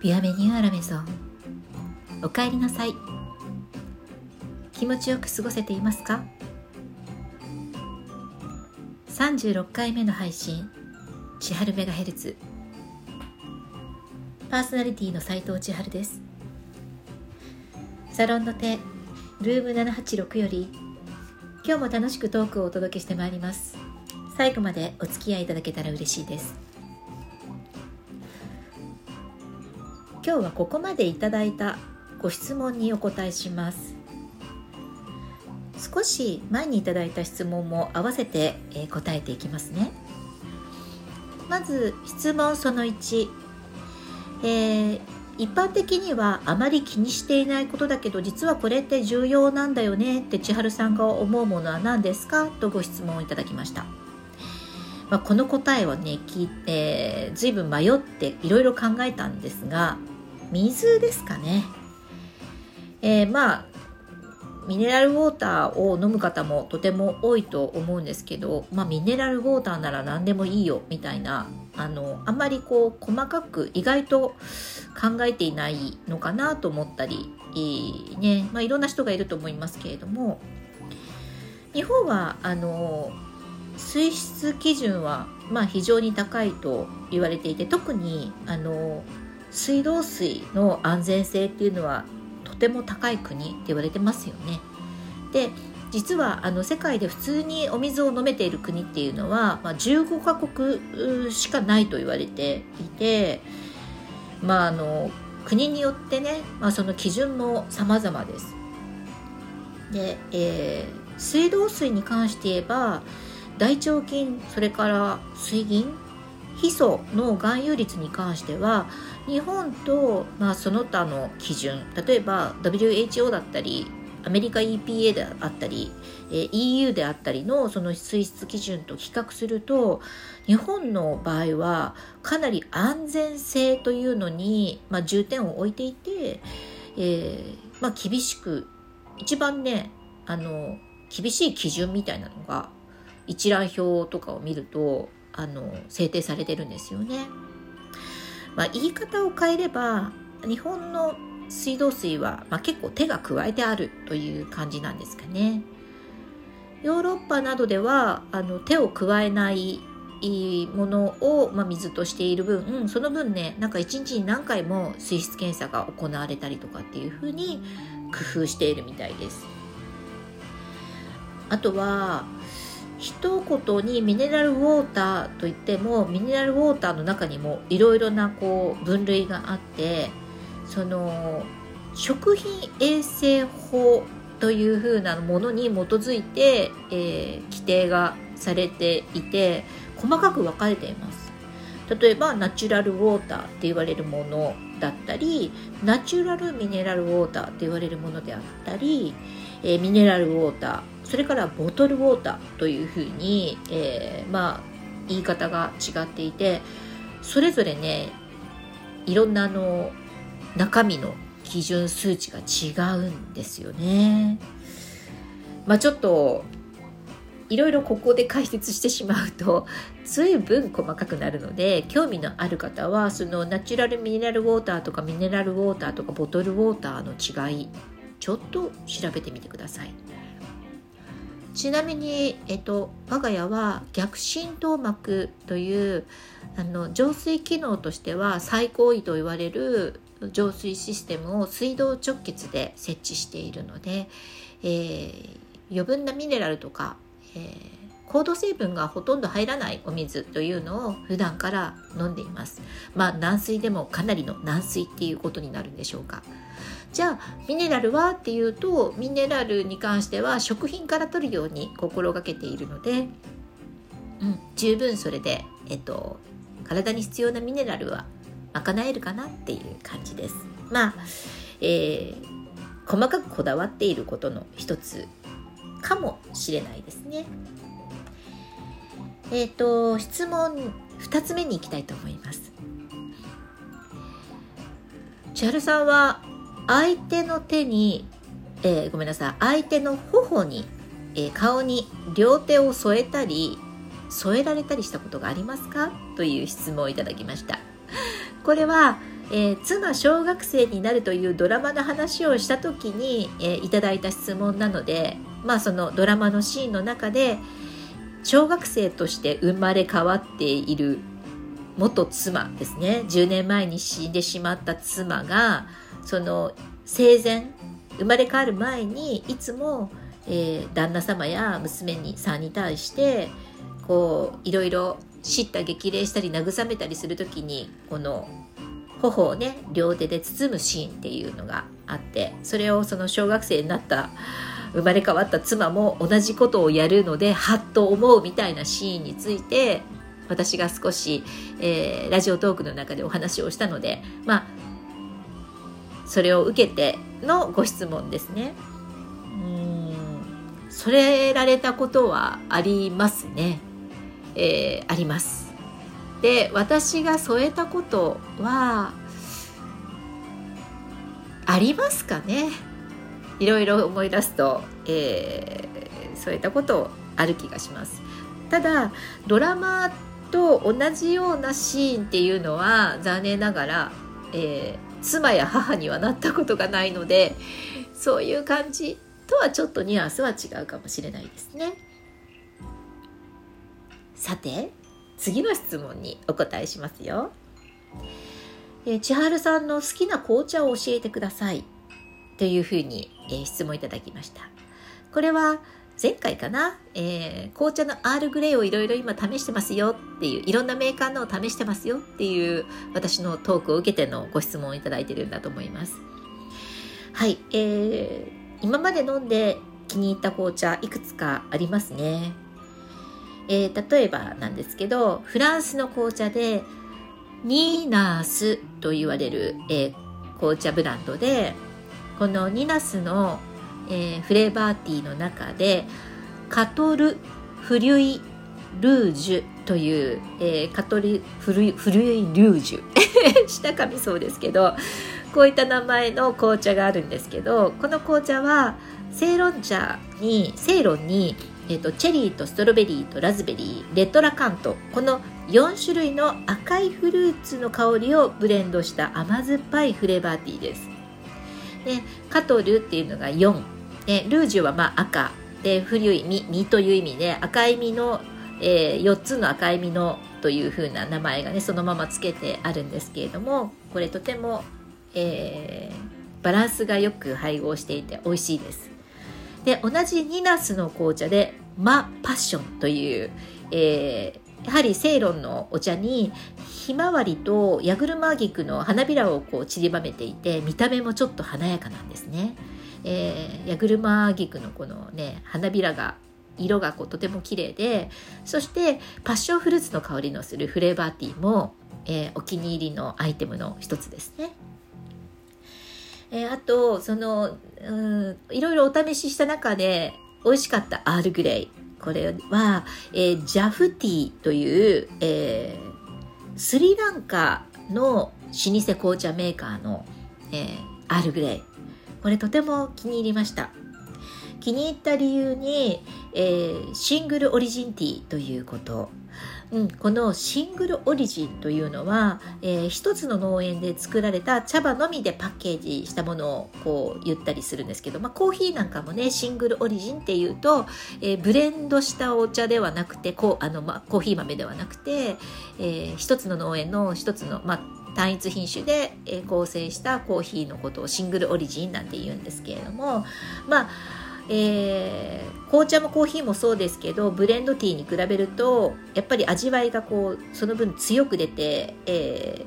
ビアメニューアラメゾン。おかえりなさい。気持ちよく過ごせていますか？36回目の配信。千春メガヘルツ。パーソナリティの斉藤千春です。サロンの手ルーム786より今日も楽しくトークをお届けしてまいります。最後までお付き合いいただけたら嬉しいです。今日はここまでいただいたご質問にお答えします。少し前にいただいた質問も合わせて、え答えていきますね。まず質問その1、えー、一般的にはあまり気にしていないことだけど実はこれって重要なんだよねって千春さんが思うものは何ですか？とご質問をいただきました。まあ、この答えをね聞いて随分迷っていろいろ考えたんですが水ですかね。えー、まあミネラルウォーターを飲む方もとても多いと思うんですけど、まあ、ミネラルウォーターなら何でもいいよみたいなあのあんまりこう細かく意外と考えていないのかなと思ったり、ねまあ、いろんな人がいると思いますけれども日本はあの水質基準は、まあ、非常に高いと言われていて特にあの水道水の安全性っていうのはとても高い国って言われてますよね。で実はあの世界で普通にお水を飲めている国っていうのは、まあ、15カ国しかないと言われていて、まあ、あの国によってね、まあ、その基準も様々です。で、えー、水道水に関して言えば大腸菌それから水銀ヒ素の含有率に関しては日本と、まあ、その他の基準例えば WHO だったりアメリカ EPA であったり、え、EU であったりのその水質基準と比較すると日本の場合はかなり安全性というのに、まあ、重点を置いていて、えーまあ、厳しく一番ねあの厳しい基準みたいなのが一覧表とかを見るとあの制定されてるんですよね。まあ、言い方を変えれば日本の水道水は、まあ、結構手が加えてあるという感じなんですかね。ヨーロッパなどではあの手を加えないものを、まあ、水としている分その分ねなんか一日に何回も水質検査が行われたりとかっていうふうに工夫しているみたいです。あとは一言にミネラルウォーターといってもミネラルウォーターの中にもいろいろなこう分類があってその食品衛生法というふうなものに基づいて、えー、規定がされていて細かく分かれています。例えばナチュラルウォーターって言われるものだったりナチュラルミネラルウォーターって言われるものであったり、えー、ミネラルウォーターそれからボトルウォーターというふうに、えー、まあ言い方が違っていてそれぞれねいろんなあの中身の基準数値が違うんですよね。まあちょっといろいろここで解説してしまうと随分細かくなるので興味のある方はそのナチュラルミネラルウォーターとかミネラルウォーターとかボトルウォーターの違いちょっと調べてみてください。ちなみに、えっと、我が家は逆浸透膜というあの浄水機能としては最高位と言われる浄水システムを水道直結で設置しているので、えー、余分なミネラルとか、えー、高度成分がほとんど入らないお水というのを普段から飲んでいます。まあ軟水でもかなりの軟水っていうことになるんでしょうか。じゃあミネラルはっていうとミネラルに関しては食品から取るように心がけているので、うん、十分それで、えっと、体に必要なミネラルは賄えるかなっていう感じです。まあ、えー、細かくこだわっていることの一つかもしれないですね。えっ、ー、と質問2つ目に行きたいと思います。千春さんは相手の手に、えー、ごめんなさい。相手の頬に、えー、顔に両手を添えたり添えられたりしたことがありますか？という質問をいただきました。これはえー、妻小学生になるというドラマの話をした時に、えー、いただいた質問なのでまあそのドラマのシーンの中で小学生として生まれ変わっている元妻ですね。10年前に死んでしまった妻がその生前生まれ変わる前にいつも、えー、旦那様や娘にさんに対してこういろいろ叱咤激励したり慰めたりする時にこの頬をね両手で包むシーンっていうのがあってそれをその小学生になった生まれ変わった妻も同じことをやるのではっと思うみたいなシーンについて私が少し、えー、ラジオトークの中でお話をしたのでまあそれを受けてのご質問ですね。うんそれられたことはありますね。えー、あります。で私が添えたことはありますかねいろいろ思い出すと、えー、そういったことある気がします。ただドラマと同じようなシーンっていうのは残念ながら、えー、妻や母にはなったことがないのでそういう感じとはちょっとニュアンスは違うかもしれないですね。さて次の質問にお答えしますよ、えー、千春さんの好きな紅茶を教えてください。というふうに、えー、質問いただきましたこれは前回かな、えー、紅茶のアールグレイをいろいろ今試してますよっていう、いろんなメーカーのを試してますよっていう私のトークを受けてのご質問をいただいてるんだと思います。はい、えー、今まで飲んで気に入った紅茶いくつかありますね。えー、例えばなんですけど、フランスの紅茶でニーナースと言われる、えー、紅茶ブランドで、このニナスのえー、フレーバーティーの中でカトル・フリュイ・ルージュという、えー、カトリフルフルイ・ルージュ 下噛みそうですけどこういった名前の紅茶があるんですけどこの紅茶はセイロン茶にセイロンに、えーと、チェリーとストロベリーとラズベリーレッドラカントこの4種類の赤いフルーツの香りをブレンドした甘酸っぱいフレーバーティーです。でカトルっていうのが4でルージュはまあ赤。で古い実実という意味で赤い実の、えー、4つの赤い実のというふうな名前がねそのままつけてあるんですけれどもこれとても、えー、バランスがよく配合していて美味しいです。で同じニナスの紅茶でマ・パッションという、えー、やはりセイロンのお茶にひまわりとヤグルマギクの花びらをこう散りばめていて見た目もちょっと華やかなんですね。えー、ヤグルマギクのこのね花びらが色がこうとても綺麗でそしてパッションフルーツの香りのするフレーバーティーも、えー、お気に入りのアイテムの一つですね。えー、あとそのうんいろいろお試しした中で美味しかったアールグレイこれは、えー、ジャフティという、えー、スリランカの老舗紅茶メーカーの、えー、アールグレイこれとても気に入りました。気に入った理由に、えー、シングルオリジンティーということ。うん、このシングルオリジンというのは、えー、一つの農園で作られた茶葉のみでパッケージしたものをこう言ったりするんですけど、まあ、コーヒーなんかもねシングルオリジンっていうと、えー、ブレンドしたお茶ではなくてこうあの、まあ、コーヒー豆ではなくて、えー、一つの農園の一つの、まあ、単一品種で構成したコーヒーのことをシングルオリジンなんて言うんですけれどもまあえー、紅茶もコーヒーもそうですけどブレンドティーに比べるとやっぱり味わいがこうその分強く出て、え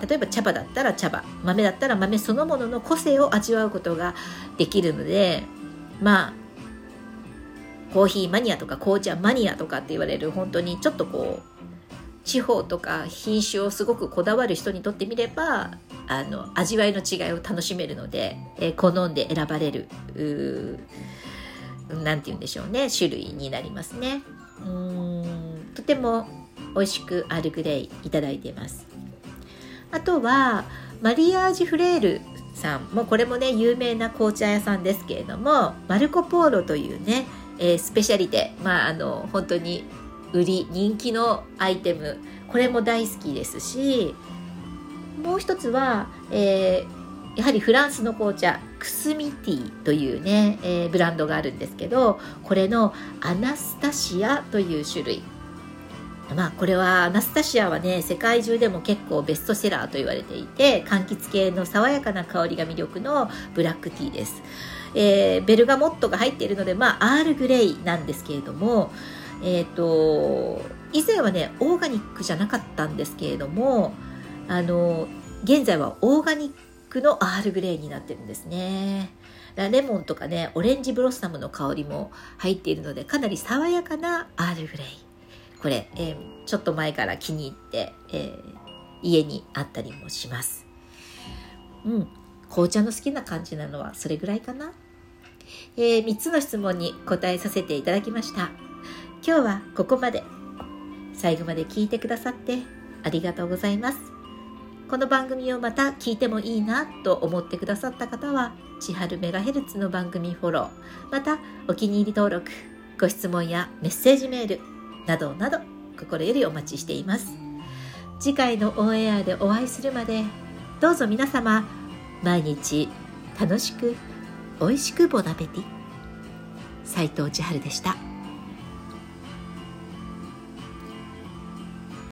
ー、例えば茶葉だったら茶葉豆だったら豆そのものの個性を味わうことができるのでまあコーヒーマニアとか紅茶マニアとかって言われる本当にちょっとこう地方とか品種をすごくこだわる人にとってみればあの味わいの違いを楽しめるので、えー、好んで選ばれる何て言うんでしょうね種類になりますね。うんとても美味しくアルグレイいただいてます。あとはマリアージュフレールさんもこれもね有名な紅茶屋さんですけれどもマルコ・ポーロというね、えー、スペシャリテまああの本当に売り人気のアイテム。これも大好きですしもう一つは、えー、やはりフランスの紅茶クスミティというね、えー、ブランドがあるんですけどこれのアナスタシアという種類。まあこれはアナスタシアはね世界中でも結構ベストセラーと言われていて柑橘系の爽やかな香りが魅力のブラックティーです、えー、ベルガモットが入っているのでまあアールグレイなんですけれどもえっ、ー、と以前はねオーガニックじゃなかったんですけれどもあの現在はオーガニックのアールグレイになってるんですねレモンとかねオレンジブロッサムの香りも入っているのでかなり爽やかなアールグレイこれ、えー、ちょっと前から気に入って、えー、家にあったりもします。うん、紅茶の好きな感じなのはそれぐらいかな。えー、3つの質問に答えさせていただきました。今日はここまで。最後まで聞いてくださってありがとうございます。この番組をまた聞いてもいいなと思ってくださった方は、千春メガヘルツの番組フォロー、またお気に入り登録、ご質問やメッセージメール、などなど心よりお待ちしています次回のオンエアでお会いするまでどうぞ皆様毎日楽しく美味しくボナペティ斉藤千春でした。